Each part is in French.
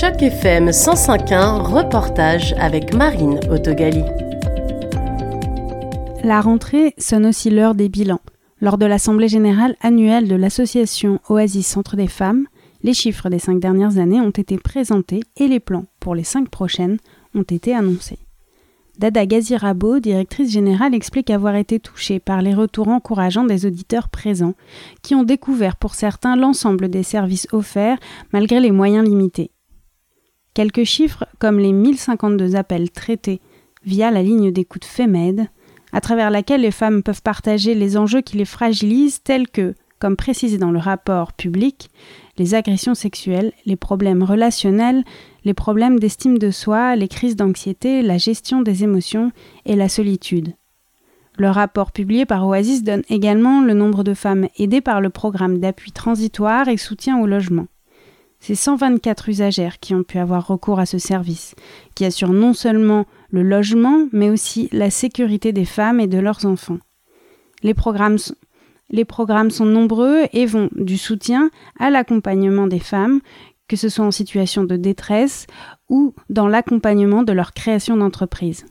Choc FM 105.1, reportage avec Marine Autogali. La rentrée sonne aussi l'heure des bilans. Lors de l'Assemblée générale annuelle de l'association Oasis Centre des femmes, les chiffres des cinq dernières années ont été présentés et les plans pour les cinq prochaines ont été annoncés. Dada Gazirabo, directrice générale, explique avoir été touchée par les retours encourageants des auditeurs présents, qui ont découvert pour certains l'ensemble des services offerts malgré les moyens limités. Quelques chiffres comme les 1052 appels traités via la ligne d'écoute FEMED, à travers laquelle les femmes peuvent partager les enjeux qui les fragilisent tels que, comme précisé dans le rapport public, les agressions sexuelles, les problèmes relationnels, les problèmes d'estime de soi, les crises d'anxiété, la gestion des émotions et la solitude. Le rapport publié par Oasis donne également le nombre de femmes aidées par le programme d'appui transitoire et soutien au logement. C'est 124 usagères qui ont pu avoir recours à ce service, qui assure non seulement le logement, mais aussi la sécurité des femmes et de leurs enfants. Les programmes, les programmes sont nombreux et vont du soutien à l'accompagnement des femmes, que ce soit en situation de détresse ou dans l'accompagnement de leur création d'entreprise.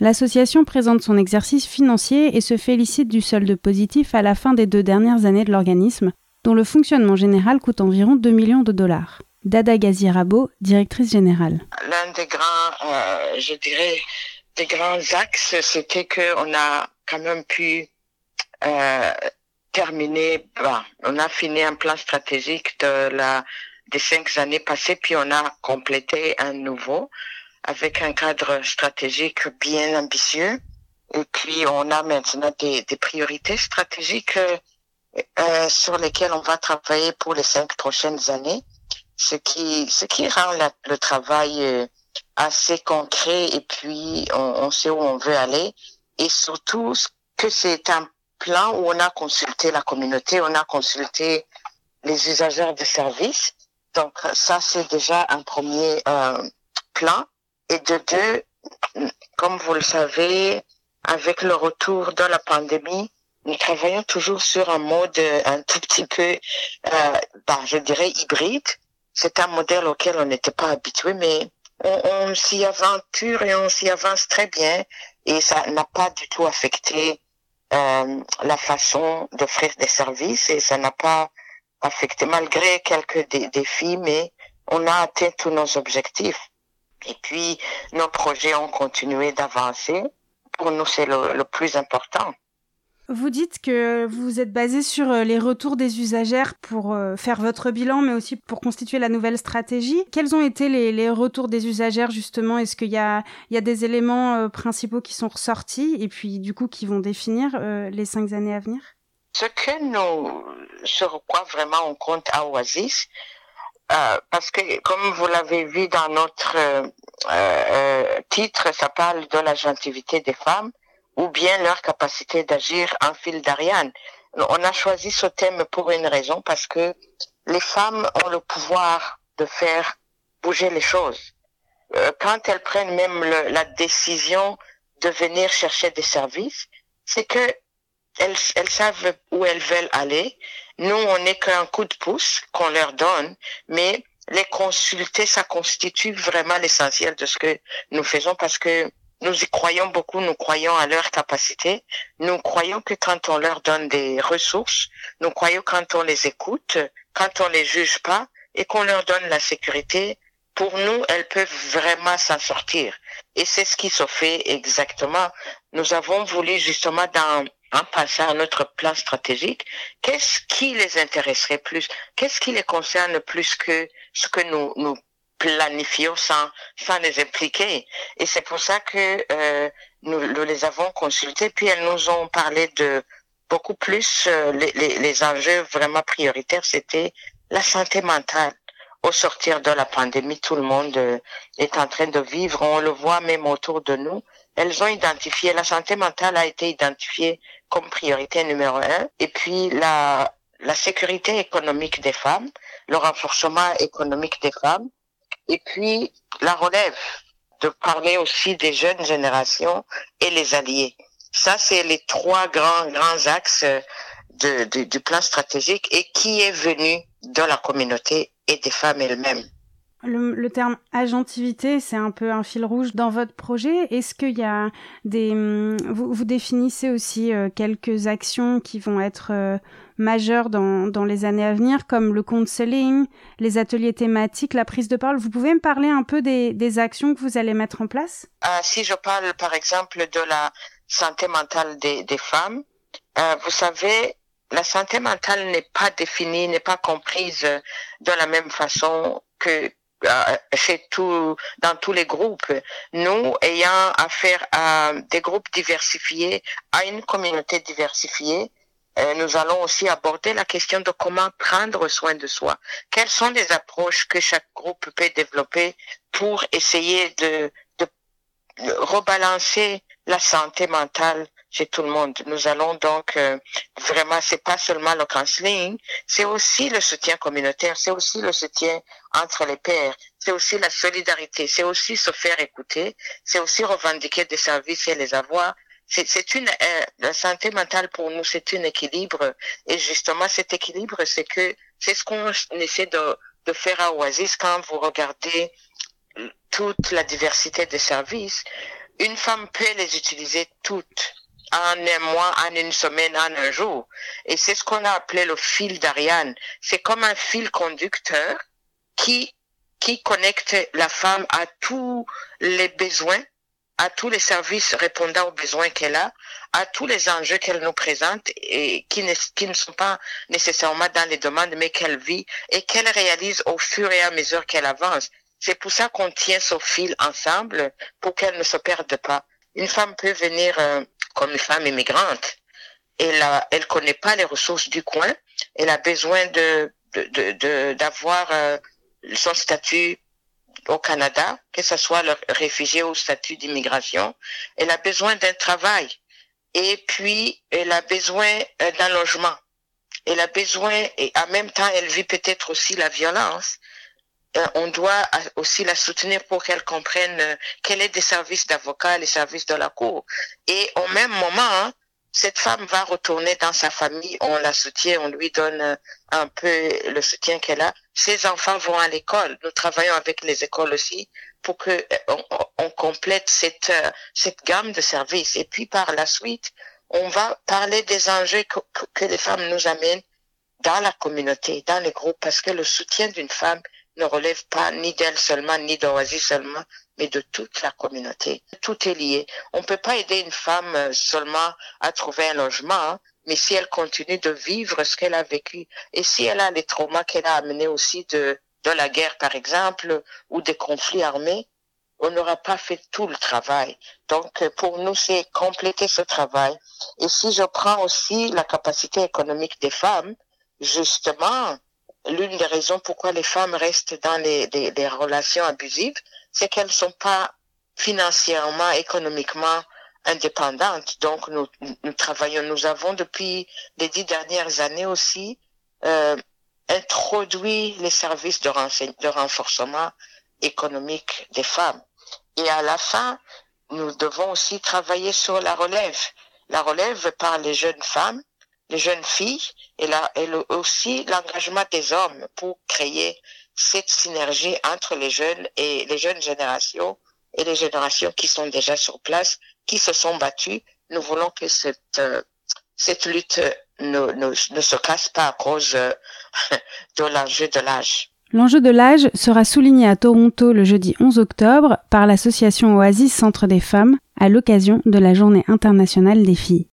L'association présente son exercice financier et se félicite du solde positif à la fin des deux dernières années de l'organisme, dont le fonctionnement général coûte environ 2 millions de dollars. Dada Gazirabo, directrice générale. L'un des grands, euh, je dirais, des grands axes, c'était qu'on a quand même pu euh, terminer, bah, on a fini un plan stratégique de la des cinq années passées, puis on a complété un nouveau avec un cadre stratégique bien ambitieux. Et puis on a maintenant des, des priorités stratégiques euh, euh sur lesquelles on va travailler pour les cinq prochaines années, ce qui ce qui rend le travail euh, assez concret et puis on, on, sait où on veut aller et surtout que c'est un plan où on a consulté la communauté, on a consulté les usagers de services donc ça, c'est déjà un premier euh, plan. Et de deux, comme vous le savez, avec le retour de la pandémie, nous travaillons toujours sur un mode un tout petit peu, euh, bah, je dirais, hybride. C'est un modèle auquel on n'était pas habitué, mais on, s'y aventure et on s'y avance très bien. Et ça n'a pas du tout affecté euh, la façon d'offrir des services et ça n'a pas affecté malgré quelques défis, mais on a atteint tous nos objectifs. Et puis, nos projets ont continué d'avancer. Pour nous, c'est le, plus important. Vous dites que vous êtes basé sur euh, les retours des usagères pour euh, faire votre bilan, mais aussi pour constituer la nouvelle stratégie. Quels ont été les, les retours des usagères, justement? Est-ce qu'il y a, il y a des éléments euh, principaux qui sont ressortis et puis, du coup, qui vont définir les cinq années à venir? Ce que nous, sur quoi vraiment on compte à Oasis, euh, parce que comme vous l'avez vu dans notre euh, euh, titre, ça parle de la gentilité des femmes ou bien leur capacité d'agir en fil d'Ariane. On a choisi ce thème pour une raison, parce que les femmes ont le pouvoir de faire bouger les choses. Euh, quand elles prennent même la décision de venir chercher des services, c'est que elles savent où elles veulent aller. Nous, on n'est qu'un coup de pouce qu'on leur donne, mais les consulter, ça constitue vraiment l'essentiel de ce que nous faisons parce que nous y croyons beaucoup, nous croyons à leur capacité, nous croyons que quand on leur donne des ressources, nous croyons quand on les écoute, quand on les juge pas et qu'on leur donne la sécurité, pour nous, elles peuvent vraiment s'en sortir. Et c'est ce qui se fait exactement. Nous avons voulu justement dans en passant à notre plan stratégique, qu'est-ce qui les intéresserait plus? Qu'est-ce qui les concerne plus que ce que nous, nous planifions sans, sans les impliquer Et c'est pour ça que euh, nous, nous, les avons consultés, puis elles nous ont parlé de beaucoup plus euh, les, les, les enjeux vraiment prioritaires, c'était la santé mentale. Au sortir de la pandémie, tout le monde euh, est en train de vivre, on le voit même autour de nous. Elles ont identifié, la santé mentale a été identifiée comme priorité numéro un. Et puis la, la sécurité économique des femmes, le renforcement économique des femmes, et puis la relève, de parler aussi des jeunes générations et les alliés. Ça, c'est les trois grands, grands axes de, du plan stratégique et qui est venu de la communauté et des femmes elles-mêmes. Le, terme agentivité, c'est un peu un fil rouge dans votre projet. Est-ce qu'il y a des... Hum, vous, vous définissez aussi euh, quelques actions qui vont être majeures dans, dans, les années à venir, comme le counseling, les ateliers thématiques, la prise de parole. Vous pouvez me parler un peu des, des actions que vous allez mettre en place? Ah, Si je parle par exemple de la santé mentale des, des femmes, euh, vous savez, la santé mentale n'est pas définie, n'est pas comprise de la même façon que chez euh, tout, dans tous les groupes. Nous, ayant affaire à des groupes diversifiés, à une communauté diversifiée, nous allons aussi aborder la question de comment prendre soin de soi. Quelles sont les approches que chaque groupe peut développer pour essayer de, de rebalancer la santé mentale chez tout le monde? Nous allons donc euh, vraiment, c'est pas seulement le counseling, c'est aussi le soutien communautaire, c'est aussi le soutien entre les pairs, c'est aussi la solidarité, c'est aussi se faire écouter, c'est aussi revendiquer des services et les avoir. C'est une euh, la santé mentale pour nous, c'est un équilibre et justement cet équilibre, c'est que c'est ce qu'on essaie de, de faire à Oasis quand vous regardez toute la diversité des services. Une femme peut les utiliser toutes en un mois, en une semaine, en un jour. Et c'est ce qu'on a appelé le fil d'Ariane. C'est comme un fil conducteur qui, qui connecte la femme à tous les besoins, à tous les services répondant aux besoins qu'elle a, à tous les enjeux qu'elle nous présente et qui ne, qui ne sont pas nécessairement dans les demandes, mais qu'elle vit et qu'elle réalise au fur et à mesure qu'elle avance. C'est pour ça qu'on tient ce fil ensemble pour qu'elle ne se perde pas. Une femme peut venir euh, comme une femme immigrante. Elle a, elle connaît pas les ressources du coin. Elle a besoin de, d'avoir euh, son statut au Canada, que ce soit le réfugié ou statut d'immigration. Elle a besoin d'un travail. Et puis, elle a besoin euh, d'un logement. Elle a besoin, et en même temps, elle vit peut-être aussi la violence. Euh, on doit aussi la soutenir pour qu'elle comprenne euh, quel est des services d'avocat, les services de la cour. Et au même moment, cette femme va retourner dans sa famille, on la soutient, on lui donne euh, un peu le soutien qu'elle a. Ses enfants vont à l'école. Nous travaillons avec les écoles aussi pour que on, complète cette cette gamme de services. Et puis par la suite, on va parler des enjeux que, que les femmes nous amènent dans la communauté, dans les groupes, parce que le soutien d'une femme ne relève pas ni d'elle seulement, ni d'Oasis seulement, mais de toute la communauté. Tout est lié. On ne peut pas aider une femme euh, seulement à trouver un logement, hein, mais si elle continue de vivre ce qu'elle a vécu et si elle a les traumas qu'elle a amenés aussi de, de la guerre, par exemple, ou des conflits armés, on n'aura pas fait tout le travail. Donc, euh, pour nous, c'est compléter ce travail. Et si je prends aussi la capacité économique des femmes, justement, l'une des raisons pourquoi les femmes restent dans les, relations abusives, c'est qu'elles ne sont pas financièrement, économiquement indépendantes. Donc, nous, travaillons, nous avons depuis les dix dernières années aussi euh, introduit les services de, de renforcement économique des femmes. Et à la fin, nous devons aussi travailler sur la relève. La relève par les jeunes femmes les jeunes filles et, et aussi l'engagement des hommes pour créer cette synergie entre les jeunes et les jeunes générations et les générations qui sont déjà sur place, qui se sont battues. Nous voulons que cette, euh, cette lutte ne, ne, ne, se casse pas à cause euh, de l'enjeu de l'âge. L'enjeu de l'âge sera souligné à Toronto le jeudi 11 octobre par l'association Oasis Centre des femmes à l'occasion de la Journée internationale des filles.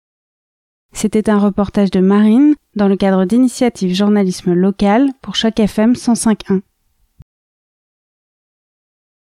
C'était un reportage de Marine dans le cadre d'initiative journalisme local pour chaque FM 105.1.